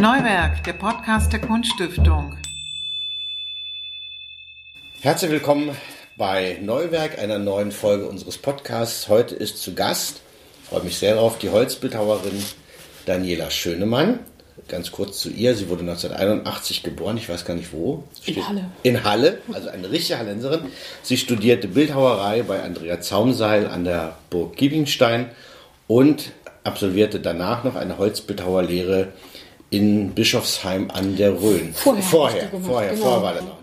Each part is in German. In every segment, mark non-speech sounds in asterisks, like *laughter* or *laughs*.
Neuwerk, der Podcast der Kunststiftung. Herzlich willkommen bei Neuwerk, einer neuen Folge unseres Podcasts. Heute ist zu Gast, freue mich sehr darauf, die Holzbildhauerin Daniela Schönemann. Ganz kurz zu ihr, sie wurde 1981 geboren, ich weiß gar nicht wo. In Halle. In Halle, also eine richtige Hallenserin. Sie studierte Bildhauerei bei Andrea Zaumseil an der Burg Giebingstein und absolvierte danach noch eine Holzbildhauerlehre in Bischofsheim an der Rhön. Vorher, vorher, gemacht, vorher, genau. vorher war das noch.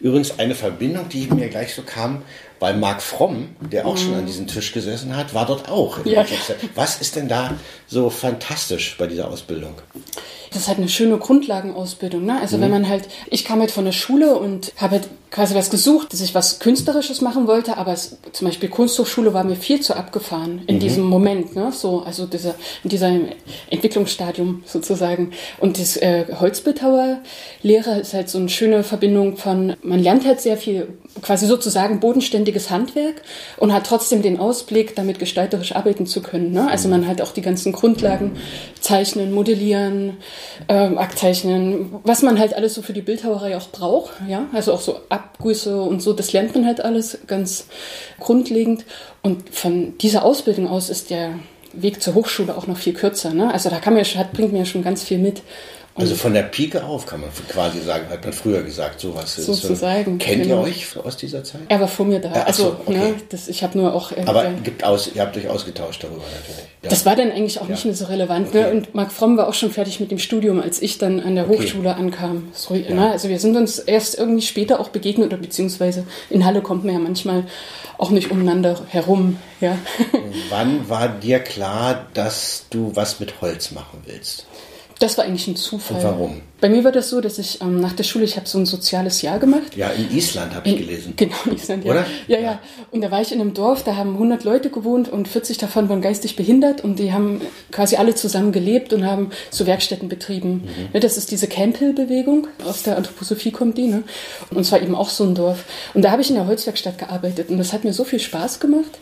Übrigens eine Verbindung, die mir gleich so kam, weil Marc Fromm, der auch schon an diesem Tisch gesessen hat, war dort auch. Mhm. Ja. Was ist denn da so fantastisch bei dieser Ausbildung? Das ist halt eine schöne Grundlagenausbildung. Ne? Also wenn man halt, ich kam halt von der Schule und habe halt quasi was gesucht, dass ich was Künstlerisches machen wollte, aber es, zum Beispiel Kunsthochschule war mir viel zu abgefahren in diesem Moment, ne? So, also dieser, in diesem Entwicklungsstadium sozusagen. Und das äh, Holzbildhauerlehre ist halt so eine schöne Verbindung von, man lernt halt sehr viel, quasi sozusagen bodenständiges Handwerk und hat trotzdem den Ausblick, damit gestalterisch arbeiten zu können. Ne? Also man hat auch die ganzen Grundlagen, zeichnen, modellieren, ähm, Aktzeichnen, was man halt alles so für die Bildhauerei auch braucht. Ja? Also auch so Abgüsse und so, das lernt man halt alles ganz grundlegend. Und von dieser Ausbildung aus ist der Weg zur Hochschule auch noch viel kürzer. Ne? Also da kann man, ja- hat, bringt mir schon ganz viel mit. Also von der Pike auf kann man quasi sagen, hat man früher gesagt, sowas. ist so- Sozusagen, Kennt genau. ihr euch aus dieser Zeit? er war vor mir da. Ja, so, also, okay. ne, das, ich habe nur auch. äh, Aber äh, gibt aus, ihr habt euch ausgetauscht darüber natürlich. Ja. Das war dann eigentlich auch nicht Ja. mehr so relevant. Ne? Okay. Und Marc Fromm war auch schon fertig mit dem Studium, als ich dann an der Okay. Hochschule ankam. So, ne? Also wir sind uns erst irgendwie später auch begegnet oder beziehungsweise in Halle kommt man ja manchmal auch nicht umeinander herum. Ja. Wann war dir klar, dass du was mit Holz machen willst? Das war eigentlich ein Zufall. Und warum? Bei mir war das so, dass ich ähm, nach der Schule, ich habe so ein soziales Jahr gemacht. Ja, in Island habe ich gelesen. Genau, in Island, ja. Oder? Ja, ja. Und da war ich in einem Dorf, da haben 100 Leute gewohnt und 40 davon waren geistig behindert und die haben quasi alle zusammen gelebt und haben so Werkstätten betrieben. Mhm. Ne, Das ist diese Camp Hill Bewegung, aus der Anthroposophie kommt die, ne? Und zwar eben auch so ein Dorf. Und da habe ich in der Holzwerkstatt gearbeitet und das hat mir so viel Spaß gemacht.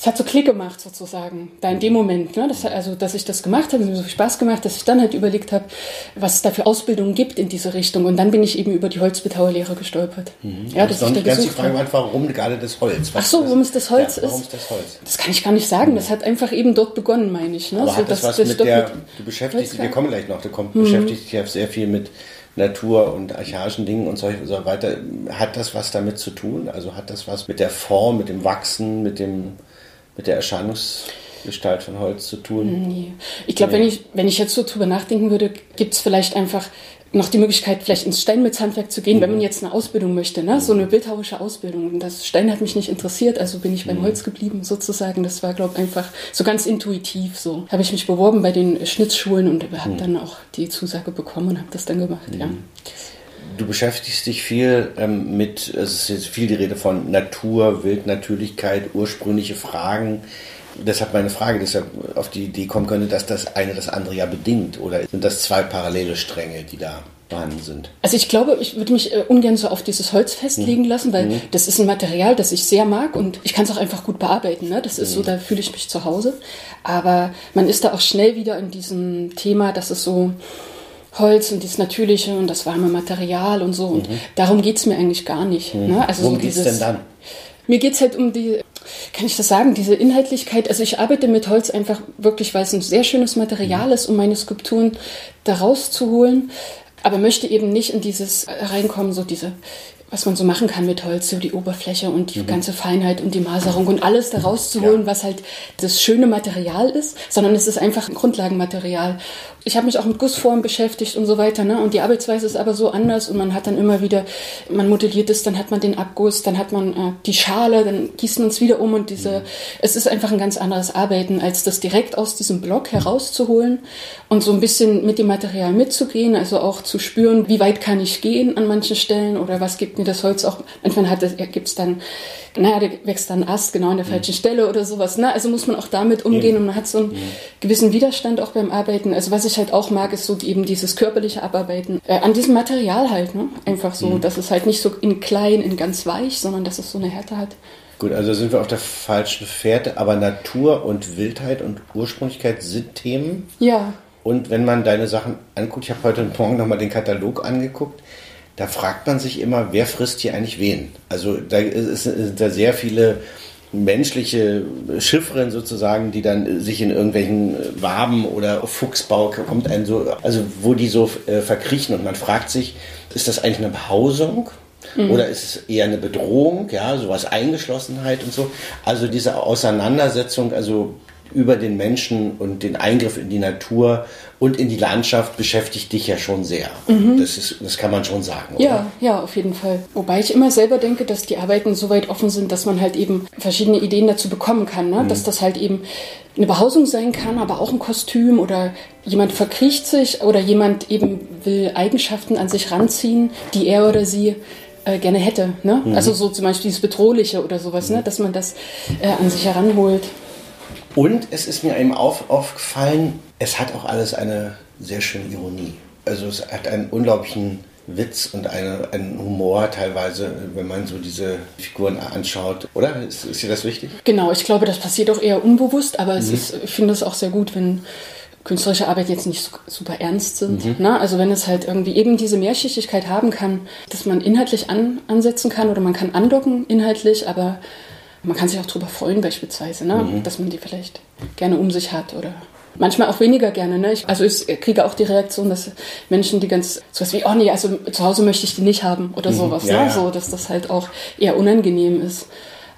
Es hat so Klick gemacht sozusagen, da in dem Moment. Ne? Das, also, dass ich das gemacht habe, hat mir so viel Spaß gemacht, dass ich dann halt überlegt habe, was es da für Ausbildungen gibt in diese Richtung. Und dann bin ich eben über die Holzbildhauerlehre gestolpert. Ja, das ist da ganz die Frage beantwortet, warum gerade das Holz? Was Ach so, warum es das Holz ja, Warum ist? das Holz? Das kann ich gar nicht sagen. Das hat einfach eben dort begonnen, meine ich. Ne? Aber So, hat das dass was das mit der, du beschäftigst dich, wir kommen gleich noch, du kommst, Mhm. beschäftigst dich ja sehr viel mit Natur und archaischen Dingen und so weiter. Hat das was damit zu tun? Also hat das was mit der Form, mit dem Wachsen, mit dem, mit der Erscheinungsgestalt von Holz zu tun? Nee. Ich glaube, wenn, ich, wenn ich jetzt so drüber nachdenken würde, gibt es vielleicht einfach noch die Möglichkeit, vielleicht ins Steinmetzhandwerk zu gehen, wenn man jetzt eine Ausbildung möchte, ne? so eine bildhauerische Ausbildung. Und das Stein hat mich nicht interessiert, also bin ich beim Holz geblieben sozusagen. Das war, glaube ich, einfach so ganz intuitiv so. Habe ich mich beworben bei den Schnitzschulen und habe dann auch die Zusage bekommen und habe das dann gemacht, ja. Du beschäftigst dich viel ähm, mit, es ist jetzt viel die Rede von Natur, Wildnatürlichkeit, ursprüngliche Fragen. Deshalb meine Frage, deshalb auf die Idee kommen könnte, dass das eine das andere ja bedingt. Oder sind das zwei parallele Stränge, die da vorhanden sind? Also ich glaube, ich würde mich äh, ungern so auf dieses Holz festlegen lassen, weil das ist ein Material, das ich sehr mag und ich kann es auch einfach gut bearbeiten. Ne? Das ist so, da fühle ich mich zu Hause. Aber man ist da auch schnell wieder in diesem Thema, dass es so Holz und dieses Natürliche und das warme Material und so. Und darum geht's mir eigentlich gar nicht. Ne? Also Worum so geht's dieses, denn dann? Mir geht's halt um die, kann ich das sagen, diese Inhaltlichkeit. Also ich arbeite mit Holz einfach wirklich, weil es ein sehr schönes Material ist, um meine Skulpturen da rauszuholen. Aber möchte eben nicht in dieses reinkommen, so diese, was man so machen kann mit Holz, so die Oberfläche und die ganze Feinheit und die Maserung und alles da rauszuholen, Ja. was halt das schöne Material ist, sondern es ist einfach ein Grundlagenmaterial. Ich habe mich auch mit Gussformen beschäftigt und so weiter, ne? Und die Arbeitsweise ist aber so anders und man hat dann immer wieder, man modelliert es, dann hat man den Abguss, dann hat man äh, die Schale, dann gießt man es wieder um und diese, es ist einfach ein ganz anderes Arbeiten, als das direkt aus diesem Block herauszuholen und so ein bisschen mit dem Material mitzugehen, also auch zu spüren, wie weit kann ich gehen an manchen Stellen oder was gibt mir das Holz auch. Manchmal hat es, gibt es dann, naja, da wächst dann Ast genau an der falschen Stelle oder sowas. Ne? Also muss man auch damit umgehen und man hat so einen gewissen Widerstand auch beim Arbeiten. Also was ich halt auch mag, ist so eben dieses körperliche Abarbeiten äh, an diesem Material halt. Ne? Einfach so, dass es halt nicht so in klein, in ganz weich, sondern dass es so eine Härte hat. Gut, also sind wir auf der falschen Fährte, aber Natur und Wildheit und Ursprünglichkeit sind Themen. Ja, Und wenn man deine Sachen anguckt, ich habe heute Morgen nochmal den Katalog angeguckt, da fragt man sich immer, wer frisst hier eigentlich wen? Also da sind da sehr viele menschliche Chiffren sozusagen, die dann sich in irgendwelchen Waben oder Fuchsbau kommt ein so, also wo die so äh, verkriechen und man fragt sich, ist das eigentlich eine Behausung? Mhm. Oder ist es eher eine Bedrohung, ja, sowas Eingeschlossenheit und so. Also diese Auseinandersetzung, also über den Menschen und den Eingriff in die Natur und in die Landschaft beschäftigt dich ja schon sehr. Mhm. Das, ist, das kann man schon sagen. Oder? Ja, ja, auf jeden Fall. Wobei ich immer selber denke, dass die Arbeiten so weit offen sind, dass man halt eben verschiedene Ideen dazu bekommen kann. Ne? Mhm. Dass das halt eben eine Behausung sein kann, aber auch ein Kostüm oder jemand verkriecht sich oder jemand eben will Eigenschaften an sich ranziehen, die er oder sie äh, gerne hätte. Ne? Mhm. Also so zum Beispiel dieses Bedrohliche oder sowas, ne? dass man das äh, an sich heranholt. Und es ist mir eben auf, aufgefallen, es hat auch alles eine sehr schöne Ironie. Also es hat einen unglaublichen Witz und eine, einen Humor teilweise, wenn man so diese Figuren anschaut. Oder? Ist, ist dir das wichtig? Genau, ich glaube, das passiert auch eher unbewusst, aber mhm. ist, ich finde es auch sehr gut, wenn künstlerische Arbeit jetzt nicht super ernst sind. Mhm. Ne? Also wenn es halt irgendwie eben diese Mehrschichtigkeit haben kann, dass man inhaltlich an, ansetzen kann oder man kann andocken inhaltlich, aber man kann sich auch darüber freuen beispielsweise, ne? Mhm. dass man die vielleicht gerne um sich hat oder manchmal auch weniger gerne. Ne? Ich, also ich kriege auch die Reaktion, dass Menschen, die ganz sowas wie, oh nee, also zu Hause möchte ich die nicht haben oder mhm. sowas. Ja, ne? ja. So, dass das halt auch eher unangenehm ist.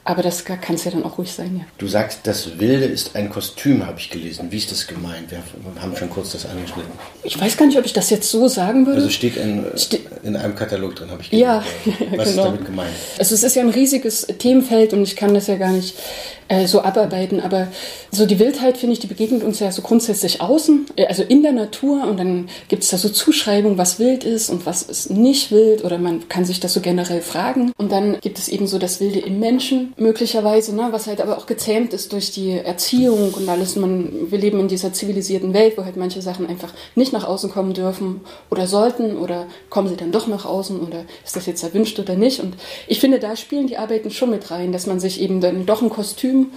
Aber das kann es ja dann auch ruhig sein, ja. Du sagst, das Wilde ist ein Kostüm, habe ich gelesen. Wie ist das gemeint? Wir haben schon kurz das angeschnitten. Ich weiß gar nicht, ob ich das jetzt so sagen würde. Also steht in, Ste in einem Katalog drin, habe ich gelesen. Ja, Was *laughs* genau. ist damit gemeint? Also es ist ja ein riesiges Themenfeld und ich kann das ja gar nicht äh, so abarbeiten. Aber so die Wildheit, finde ich, die begegnet uns ja so grundsätzlich außen, äh, also in der Natur. Und dann gibt es da so Zuschreibungen, was wild ist und was ist nicht wild. Oder man kann sich das so generell fragen. Und dann gibt es eben so das Wilde im Menschen möglicherweise, ne, was halt aber auch gezähmt ist durch die Erziehung und alles. Man, wir leben in dieser zivilisierten Welt, wo halt manche Sachen einfach nicht nach außen kommen dürfen oder sollten oder kommen sie dann doch nach außen oder ist das jetzt erwünscht oder nicht. Und ich finde, da spielen die Arbeiten schon mit rein, dass man sich eben dann doch ein Kostüm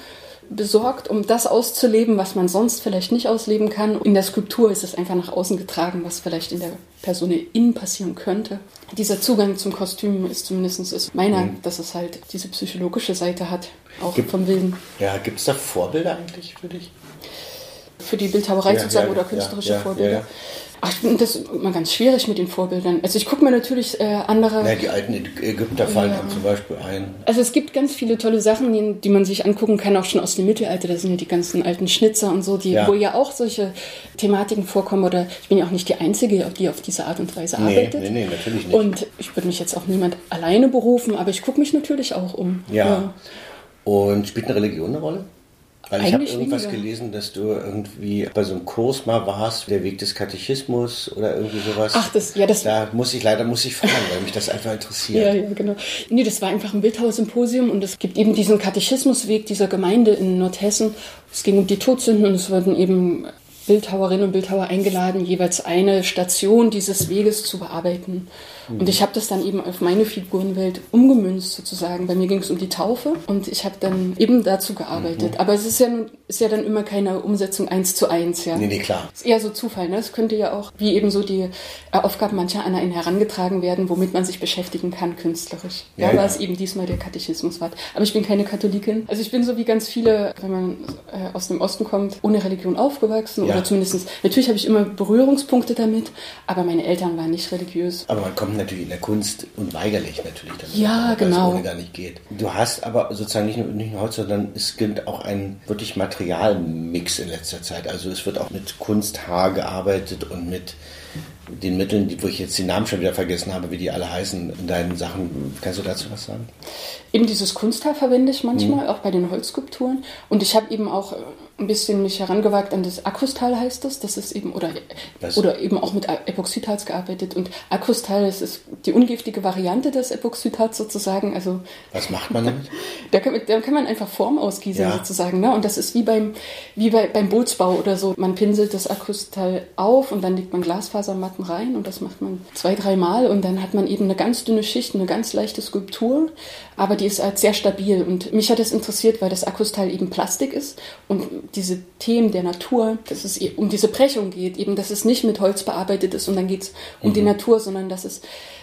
besorgt, um das auszuleben, was man sonst vielleicht nicht ausleben kann. In der Skulptur ist es einfach nach außen getragen, was vielleicht in der Person innen passieren könnte. Dieser Zugang zum Kostüm ist zumindest ist meiner, mhm. dass es halt diese psychologische Seite hat, auch Gibt, vom Wilden. Ja, gibt es da Vorbilder eigentlich für dich? Für die Bildhauerei ja, sozusagen ja, oder künstlerische ja, Vorbilder? Ach, ich finde das immer ganz schwierig mit den Vorbildern. Also ich gucke mir natürlich äh, andere. Ja, die alten Ägypter fallen ja. zum Beispiel ein. Also es gibt ganz viele tolle Sachen, die, die, man sich angucken kann, auch schon aus dem Mittelalter. Da sind ja die ganzen alten Schnitzer und so, die, ja. wo ja auch solche Thematiken vorkommen. Oder ich bin ja auch nicht die Einzige, die auf diese Art und Weise nee, arbeitet. Nee, nee, natürlich nicht. Und ich würde mich jetzt auch niemand alleine berufen, aber ich gucke mich natürlich auch um. Ja. ja. Und spielt eine Religion eine Rolle? Weil ich habe irgendwas weniger. gelesen, dass du irgendwie bei so einem Kurs mal warst, der Weg des Katechismus oder irgendwie sowas. Ach, das, ja, das. Da muss ich leider muss ich fragen, weil mich das einfach interessiert. ja, ja, genau. Nee, das war einfach ein Bildhauersymposium und es gibt eben diesen Katechismusweg dieser Gemeinde in Nordhessen. Es ging um die Todsünden und es wurden eben Bildhauerinnen und Bildhauer eingeladen, jeweils eine Station dieses Weges zu bearbeiten. Und ich habe das dann eben auf meine Figurenwelt umgemünzt sozusagen. Bei mir ging es um die Taufe und ich habe dann eben dazu gearbeitet. Mhm. Aber es ist ja, ist ja dann immer keine Umsetzung eins zu eins. Ja. Nee, nee, klar. Es ist eher so Zufall. Ne? Es könnte ja auch, wie eben so die Aufgaben mancher an einen herangetragen werden, womit man sich beschäftigen kann künstlerisch. Ja, ja, ja. es eben diesmal der Katechismus war. Aber ich bin keine Katholikin. Also ich bin so wie ganz viele, wenn man äh, aus dem Osten kommt, ohne Religion aufgewachsen. Ja. Oder zumindest, natürlich habe ich immer Berührungspunkte damit, aber meine Eltern waren nicht religiös. Aber man kommt natürlich in der Kunst unweigerlich natürlich damit. Ja, genau. ohne gar nicht geht. Du hast aber sozusagen nicht nur, nicht nur heute, sondern es gibt auch ein wirklich Materialmix in letzter Zeit. Also es wird auch mit Kunsthaar gearbeitet und mit den Mitteln, die, wo ich jetzt die Namen schon wieder vergessen habe, wie die alle heißen in deinen Sachen. Kannst du dazu was sagen? Eben dieses Kunsthaar verwende ich manchmal, mhm. auch bei den Holzskulpturen. Und ich habe eben auch ein bisschen mich herangewagt an das Akrustal heißt das. Das ist eben, oder, oder eben auch mit Epoxidharz gearbeitet. Und Akrustal, das ist die ungiftige Variante des Epoxidharz sozusagen. Also, Was macht man damit? *laughs* da, kann, da kann man einfach Form ausgießen ja. sozusagen. Ne? Und das ist wie beim, wie bei, beim Bootsbau oder so. Man pinselt das Akrustal auf und dann legt man Glasfasermatten rein und das macht man zwei, dreimal und dann hat man eben eine ganz dünne Schicht, eine ganz leichte Skulptur, aber die ist halt sehr stabil. Und mich hat das interessiert, weil das Akrustal eben Plastik ist und diese Themen der Natur, dass es um diese Brechung geht, eben, dass es nicht mit Holz bearbeitet ist und dann geht es um mhm. die Natur, sondern dass es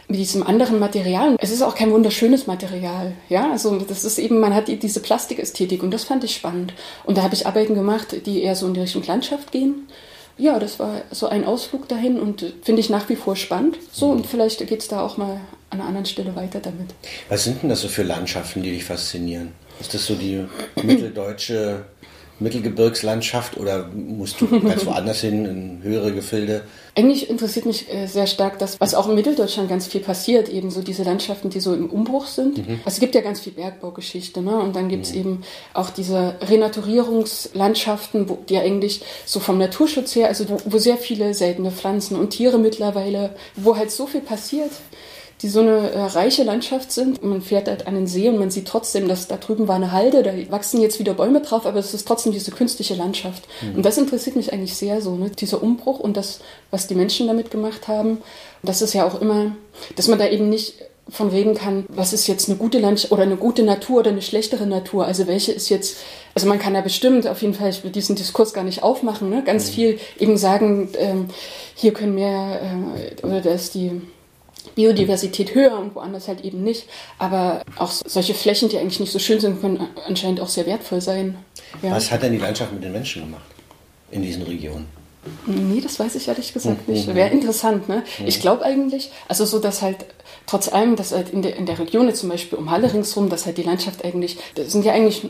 mit diesem anderen Material, es ist auch kein wunderschönes Material, ja, also das ist eben, man hat diese Plastikästhetik und das fand ich spannend. Und da habe ich Arbeiten gemacht, die eher so in die Richtung Landschaft gehen ja, das war so ein Ausflug dahin und finde ich nach wie vor spannend. So, und vielleicht geht es da auch mal an einer anderen Stelle weiter damit. Was sind denn das so für Landschaften, die dich faszinieren? Ist das so die mitteldeutsche Mittelgebirgslandschaft oder musst du *laughs* ganz woanders hin, in höhere Gefilde? Eigentlich interessiert mich äh, sehr stark das, was auch in Mitteldeutschland ganz viel passiert, eben so diese Landschaften, die so im Umbruch sind. Mhm. Also es gibt ja ganz viel Bergbaugeschichte, ne? Und dann gibt es mhm. eben auch diese Renaturierungslandschaften, wo, die eigentlich so vom Naturschutz her, also wo, wo sehr viele seltene Pflanzen und Tiere mittlerweile, wo halt so viel passiert die so eine äh, reiche Landschaft sind. Man fährt halt an den See und man sieht trotzdem, dass da drüben war eine Halde, da wachsen jetzt wieder Bäume drauf, aber es ist trotzdem diese künstliche Landschaft. Mhm. Und das interessiert mich eigentlich sehr so, ne? dieser Umbruch und das, was die Menschen damit gemacht haben. das ist ja auch immer, dass man da eben nicht von reden kann, was ist jetzt eine gute Landschaft oder eine gute Natur oder eine schlechtere Natur. Also welche ist jetzt, also man kann da bestimmt auf jeden Fall, ich will diesen Diskurs gar nicht aufmachen, ne? ganz mhm. viel eben sagen, ähm, hier können wir, äh, oder da ist die Biodiversität höher und woanders halt eben nicht. Aber auch solche Flächen, die eigentlich nicht so schön sind, können anscheinend auch sehr wertvoll sein. Ja. Was hat denn die Landschaft mit den Menschen gemacht in diesen Regionen? Nee, das weiß ich ehrlich gesagt nicht. Mhm. Wäre interessant, ne? Mhm. Ich glaube eigentlich, also so, dass halt trotz allem, dass halt in der, in der Region jetzt zum Beispiel um Halle ringsrum, dass halt die Landschaft eigentlich, das sind ja eigentlich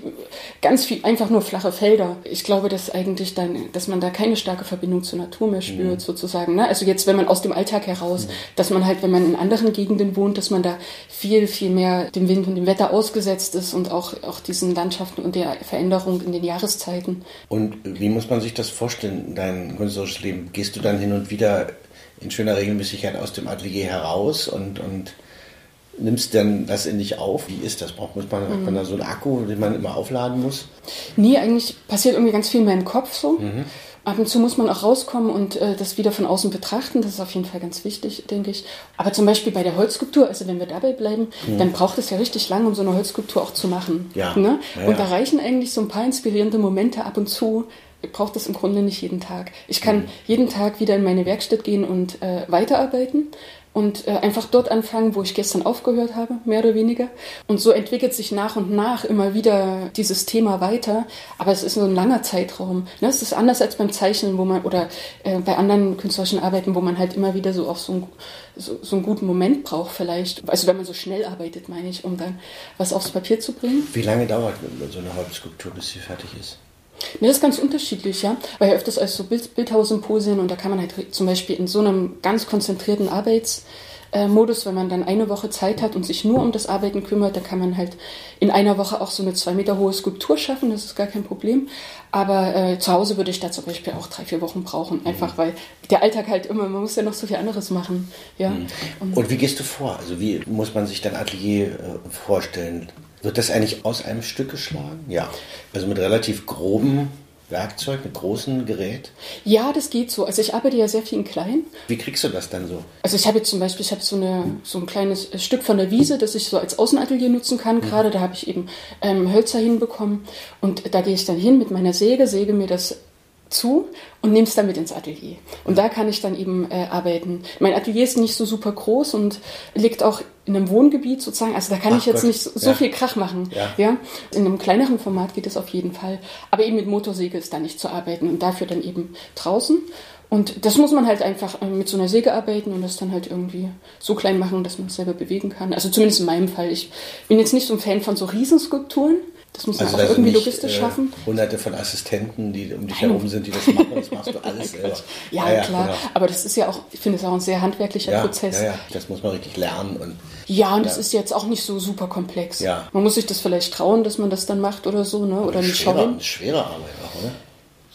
ganz viel, einfach nur flache Felder. Ich glaube, dass eigentlich dann, dass man da keine starke Verbindung zur Natur mehr spürt, mhm. sozusagen. Ne? Also jetzt, wenn man aus dem Alltag heraus, mhm. dass man halt, wenn man in anderen Gegenden wohnt, dass man da viel, viel mehr dem Wind und dem Wetter ausgesetzt ist und auch, auch diesen Landschaften und der Veränderung in den Jahreszeiten. Und wie muss man sich das vorstellen, dein künstlerisches Leben? Gehst du dann hin und wieder in schöner Regelmäßigkeit aus dem Atelier heraus und, und nimmst dann das in dich auf? Wie ist das? Braucht man, mhm. man da so einen Akku, den man immer aufladen muss? Nee, eigentlich passiert irgendwie ganz viel in meinem Kopf so. Mhm. Ab und zu muss man auch rauskommen und äh, das wieder von außen betrachten. Das ist auf jeden Fall ganz wichtig, denke ich. Aber zum Beispiel bei der Holzskulptur, also wenn wir dabei bleiben, mhm. dann braucht es ja richtig lange, um so eine Holzskulptur auch zu machen. Ja. Ne? Ja, und da reichen eigentlich so ein paar inspirierende Momente ab und zu, brauche das im Grunde nicht jeden Tag. Ich kann mhm. jeden Tag wieder in meine Werkstatt gehen und äh, weiterarbeiten und äh, einfach dort anfangen, wo ich gestern aufgehört habe, mehr oder weniger. Und so entwickelt sich nach und nach immer wieder dieses Thema weiter. Aber es ist nur ein langer Zeitraum. Ne? Es ist anders als beim Zeichnen, wo man oder äh, bei anderen künstlerischen Arbeiten, wo man halt immer wieder so auch so, ein, so, so einen guten Moment braucht vielleicht. Also wenn man so schnell arbeitet, meine ich, um dann was aufs Papier zu bringen. Wie lange dauert so eine Holzskulptur, bis sie fertig ist? Ne, das ist ganz unterschiedlich, ja. Weil ja öfters als so Bild, Bildhaussymposien und da kann man halt zum Beispiel in so einem ganz konzentrierten Arbeitsmodus, wenn man dann eine Woche Zeit hat und sich nur um das Arbeiten kümmert, dann kann man halt in einer Woche auch so eine zwei Meter hohe Skulptur schaffen, das ist gar kein Problem. Aber äh, zu Hause würde ich da zum Beispiel auch drei, vier Wochen brauchen, einfach weil der Alltag halt immer, man muss ja noch so viel anderes machen. Ja. Mhm. Und, und wie gehst du vor? Also wie muss man sich dein Atelier äh, vorstellen? Wird das eigentlich aus einem Stück geschlagen? Ja. Also mit relativ grobem Werkzeug, mit großem Gerät? Ja, das geht so. Also ich arbeite ja sehr viel in klein. Wie kriegst du das dann so? Also ich habe jetzt zum Beispiel, ich habe so, eine, so ein kleines Stück von der Wiese, das ich so als Außenatelier nutzen kann. Mhm. Gerade da habe ich eben ähm, Hölzer hinbekommen und da gehe ich dann hin mit meiner Säge, säge mir das zu und nehme es dann mit ins Atelier. Und da kann ich dann eben äh, arbeiten. Mein Atelier ist nicht so super groß und liegt auch in einem Wohngebiet sozusagen. Also da kann Ach ich jetzt Gott. nicht so, so ja. viel Krach machen. Ja. ja. In einem kleineren Format geht es auf jeden Fall. Aber eben mit Motorsäge ist da nicht zu arbeiten und dafür dann eben draußen. Und das muss man halt einfach äh, mit so einer Säge arbeiten und das dann halt irgendwie so klein machen, dass man es selber bewegen kann. Also zumindest in meinem Fall. Ich bin jetzt nicht so ein Fan von so Riesenskulpturen. Das muss man also auch irgendwie nicht, logistisch äh, schaffen. Hunderte von Assistenten, die um dich Nein. herum sind, die das machen. Das machst du *laughs* alles selber. Ja, ja, ja klar. Genau. Aber das ist ja auch, ich finde es auch ein sehr handwerklicher ja, Prozess. Ja, ja, das muss man richtig lernen. Und, ja, und das ist jetzt auch nicht so super komplex. Ja. Man muss sich das vielleicht trauen, dass man das dann macht oder so, ne? Oder nicht schauen. Schwere Arbeit auch, oder?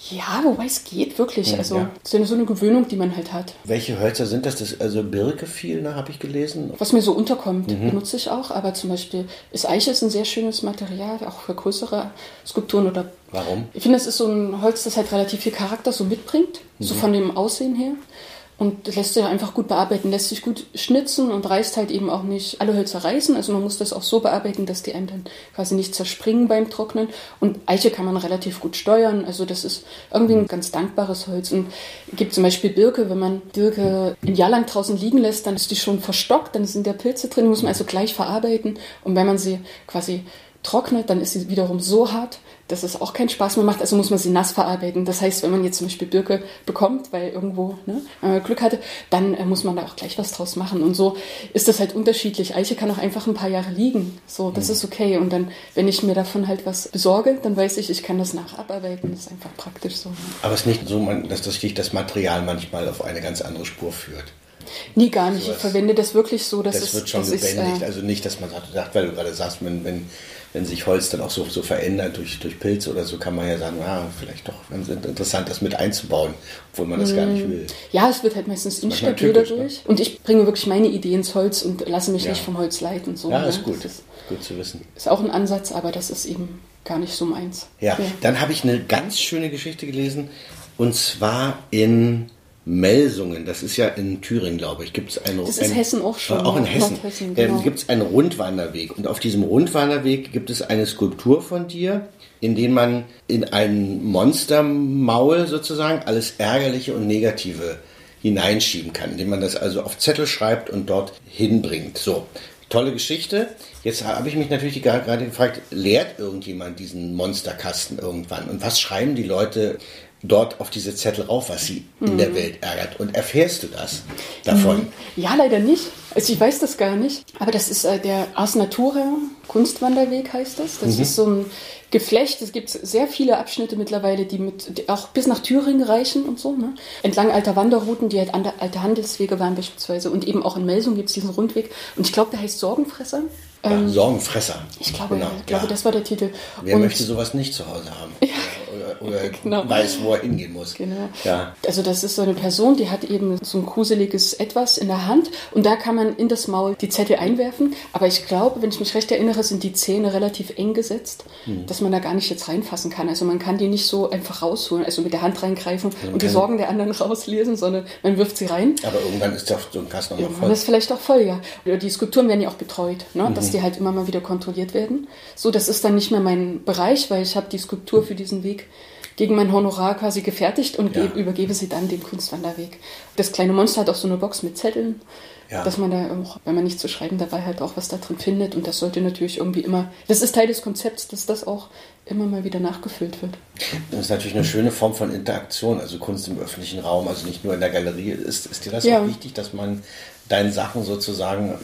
Ja, wobei es geht wirklich. Mhm, also ja. es ist ja so eine Gewöhnung, die man halt hat. Welche Hölzer sind das? das also Birke viel, ne, habe ich gelesen. Was mir so unterkommt, mhm. benutze ich auch. Aber zum Beispiel ist Eiche ist ein sehr schönes Material, auch für größere Skulpturen oder. Warum? Ich finde, es ist so ein Holz, das halt relativ viel Charakter so mitbringt, mhm. so von dem Aussehen her. Und das lässt sich einfach gut bearbeiten, lässt sich gut schnitzen und reißt halt eben auch nicht alle Hölzer reißen. Also man muss das auch so bearbeiten, dass die einem dann quasi nicht zerspringen beim Trocknen. Und Eiche kann man relativ gut steuern. Also das ist irgendwie ein ganz dankbares Holz. Und es gibt zum Beispiel Birke, wenn man Birke ein Jahr lang draußen liegen lässt, dann ist die schon verstockt, dann sind da Pilze drin, die muss man also gleich verarbeiten. Und wenn man sie quasi trocknet, dann ist sie wiederum so hart, dass es auch keinen Spaß mehr macht. Also muss man sie nass verarbeiten. Das heißt, wenn man jetzt zum Beispiel Birke bekommt, weil irgendwo ne, man Glück hatte, dann äh, muss man da auch gleich was draus machen. Und so ist das halt unterschiedlich. Eiche kann auch einfach ein paar Jahre liegen. So, das mhm. ist okay. Und dann, wenn ich mir davon halt was besorge, dann weiß ich, ich kann das nachabarbeiten. Das ist einfach praktisch so. Aber es ist nicht so, dass das, das Material manchmal auf eine ganz andere Spur führt. Nee, gar nicht. So ich verwende das wirklich so, dass das es. Das wird schon gebändigt. Äh, also nicht, dass man sagt, weil du gerade sagst, wenn, wenn wenn sich Holz dann auch so, so verändert durch, durch Pilze oder so, kann man ja sagen, ah, vielleicht doch interessant, das mit einzubauen, obwohl man das gar nicht mm. will. Ja, es wird halt meistens instabil dadurch. Ne? Und ich bringe wirklich meine Ideen ins Holz und lasse mich ja. nicht vom Holz leiten. So, ja, ne? ist gut. Das ist, gut zu wissen. Ist auch ein Ansatz, aber das ist eben gar nicht so meins. Ja, ja. dann habe ich eine ganz schöne Geschichte gelesen und zwar in Melsungen, das ist ja in Thüringen, glaube ich, gibt es einen. Das ist ein, Hessen auch schon. Auch in Hessen. Ähm, genau. Gibt es einen Rundwanderweg. Und auf diesem Rundwanderweg gibt es eine Skulptur von dir, in dem man in ein Monstermaul sozusagen alles Ärgerliche und Negative hineinschieben kann, indem man das also auf Zettel schreibt und dort hinbringt. So, tolle Geschichte. Jetzt habe ich mich natürlich gerade gefragt, lehrt irgendjemand diesen Monsterkasten irgendwann? Und was schreiben die Leute dort auf diese Zettel rauf, was sie mhm. in der mhm. Welt ärgert. Und erfährst du das davon? Mhm. Ja, leider nicht. Also ich weiß das gar nicht. Aber das ist äh, der Ars Natura Kunstwanderweg heißt das. Das mhm. ist so ein Geflecht. Es gibt sehr viele Abschnitte mittlerweile, die, mit, die auch bis nach Thüringen reichen und so. Ne? Entlang alter Wanderrouten, die halt alte Handelswege waren beispielsweise. Und eben auch in Melsung gibt es diesen Rundweg. Und ich glaube, der heißt Sorgenfresser. Ja, ähm, Sorgenfresser. Ich glaube, genau. ich glaube das war der Titel. Wer und möchte sowas nicht zu Hause haben? Ja oder *laughs* genau. weiß, wo er hingehen muss. Genau. Ja. Also das ist so eine Person, die hat eben so ein gruseliges Etwas in der Hand und da kann man in das Maul die Zettel einwerfen. Aber ich glaube, wenn ich mich recht erinnere, sind die Zähne relativ eng gesetzt, hm. dass man da gar nicht jetzt reinfassen kann. Also man kann die nicht so einfach rausholen, also mit der Hand reingreifen also und die Sorgen der anderen *laughs* rauslesen, sondern man wirft sie rein. Aber irgendwann ist doch so ein Kasten auch ja, voll. Das ist vielleicht auch voll, ja. Oder die Skulpturen werden ja auch betreut, ne? Mhm. dass die halt immer mal wieder kontrolliert werden. So, das ist dann nicht mehr mein Bereich, weil ich habe die Skulptur für diesen Weg gegen mein Honorar quasi gefertigt und ja. übergebe sie dann dem Kunstwanderweg. Das kleine Monster hat auch so eine Box mit Zetteln, ja. dass man da auch, wenn man nichts zu schreiben dabei hat, auch was da drin findet. Und das sollte natürlich irgendwie immer, das ist Teil des Konzepts, dass das auch immer mal wieder nachgefüllt wird. Das ist natürlich eine schöne Form von Interaktion, also Kunst im öffentlichen Raum, also nicht nur in der Galerie. Ist, ist dir das ja. auch wichtig, dass man deinen Sachen sozusagen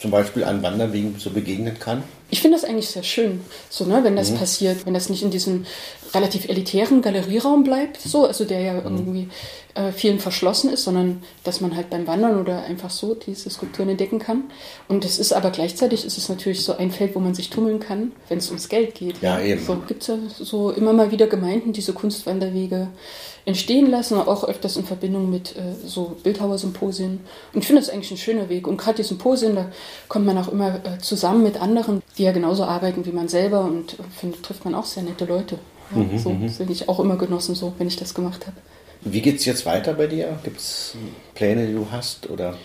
zum Beispiel an Wanderwegen so begegnen kann? Ich finde das eigentlich sehr schön, so, ne, wenn das mhm. passiert, wenn das nicht in diesem relativ elitären Galerieraum bleibt, so, also der ja mhm. irgendwie äh, vielen verschlossen ist, sondern dass man halt beim Wandern oder einfach so diese Skulpturen entdecken kann. Und es ist aber gleichzeitig ist es natürlich so ein Feld, wo man sich tummeln kann, wenn es ums Geld geht. Ja, ja. eben. So gibt es ja so immer mal wieder Gemeinden, diese Kunstwanderwege entstehen lassen, auch öfters in Verbindung mit äh, so Bildhauersymposien. Und ich finde das eigentlich ein schöner Weg. Und gerade die Symposien, da kommt man auch immer äh, zusammen mit anderen, die ja genauso arbeiten wie man selber und äh, finde, trifft man auch sehr nette Leute. Ja, mhm, so, das finde ich auch immer genossen, so, wenn ich das gemacht habe. Wie geht es jetzt weiter bei dir? Gibt es Pläne, die du hast? Oder?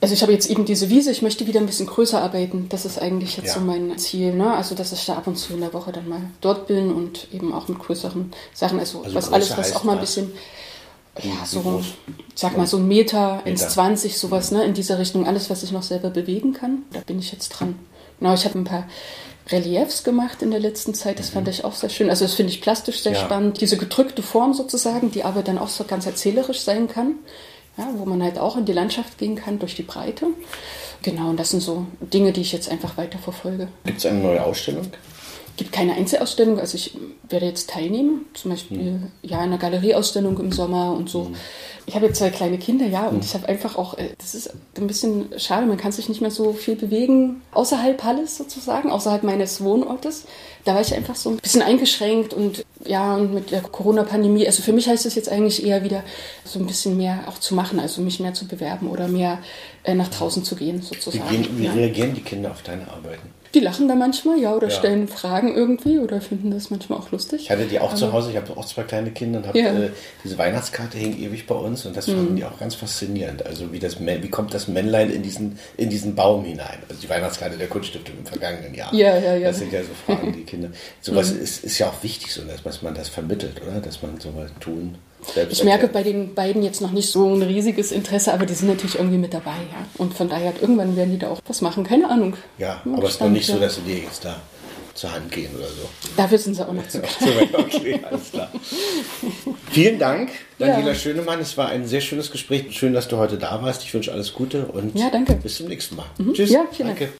Also ich habe jetzt eben diese Wiese, ich möchte wieder ein bisschen größer arbeiten. Das ist eigentlich jetzt ja. so mein Ziel. Ne? Also dass ich da ab und zu in der Woche dann mal dort bin und eben auch mit größeren Sachen. Also, also was alles, was auch mal ein bisschen, ja, so, sag mal so ein Meter, Meter. ins 20, sowas, ne? In dieser Richtung. Alles, was ich noch selber bewegen kann. Da bin ich jetzt dran. Genau, ich habe ein paar Reliefs gemacht in der letzten Zeit. Das fand mhm. ich auch sehr schön. Also das finde ich plastisch sehr ja. spannend. Diese gedrückte Form sozusagen, die aber dann auch so ganz erzählerisch sein kann ja, wo man halt auch in die Landschaft gehen kann durch die Breite. Genau, und das sind so Dinge, die ich jetzt einfach weiter verfolge. Gibt es eine neue Ausstellung? Gibt keine Einzelausstellung, also ich werde jetzt teilnehmen, zum Beispiel mhm. ja in einer Galerieausstellung im Sommer und so. Mhm. Ich habe jetzt zwei kleine Kinder, ja, und mhm. ich habe einfach auch, äh, das ist ein bisschen schade, man kann sich nicht mehr so viel bewegen außerhalb Halles sozusagen, außerhalb meines Wohnortes. Da war ich einfach so ein bisschen eingeschränkt und ja, und mit der Corona-Pandemie, also für mich heißt es jetzt eigentlich eher wieder so ein bisschen mehr auch zu machen, also mich mehr zu bewerben oder mehr äh, nach draußen zu gehen sozusagen. Wie, gehen, wie ja. reagieren die Kinder auf deine Arbeiten? Die lachen da manchmal, ja, oder Ja. stellen Fragen irgendwie oder finden das manchmal auch lustig. Ich hatte die auch zu Hause, ich habe auch zwei kleine Kinder und habe Ja. Mhm. äh, diese Weihnachtskarte hing ewig bei uns und das fanden die auch ganz faszinierend. Also wie das wie kommt das Männlein in diesen in diesen Baum hinein? Also die Weihnachtskarte der Kunststiftung im vergangenen Jahr. Ja, ja, ja. Das sind ja so Fragen, die Kinder. Sowas ist, ist ja auch wichtig, so dass, dass man das vermittelt, oder? Dass man sowas tun. Ich merke bei den beiden jetzt noch nicht so ein riesiges Interesse, aber die sind natürlich irgendwie mit dabei, ja. Und von daher, irgendwann werden die da auch was machen, keine Ahnung. Ja, aber es ist noch nicht so, dass sie dir jetzt da zur Hand gehen oder so. Dafür sind sie auch noch zu klein. *laughs* Okay, alles klar. Vielen Dank, Daniela Ja. Schönemann. Es war ein sehr schönes Gespräch. Schön, dass du heute da warst. Ich wünsche alles Gute und Ja, bis zum nächsten Mal. Tschüss. Ja, vielen Dank. danke.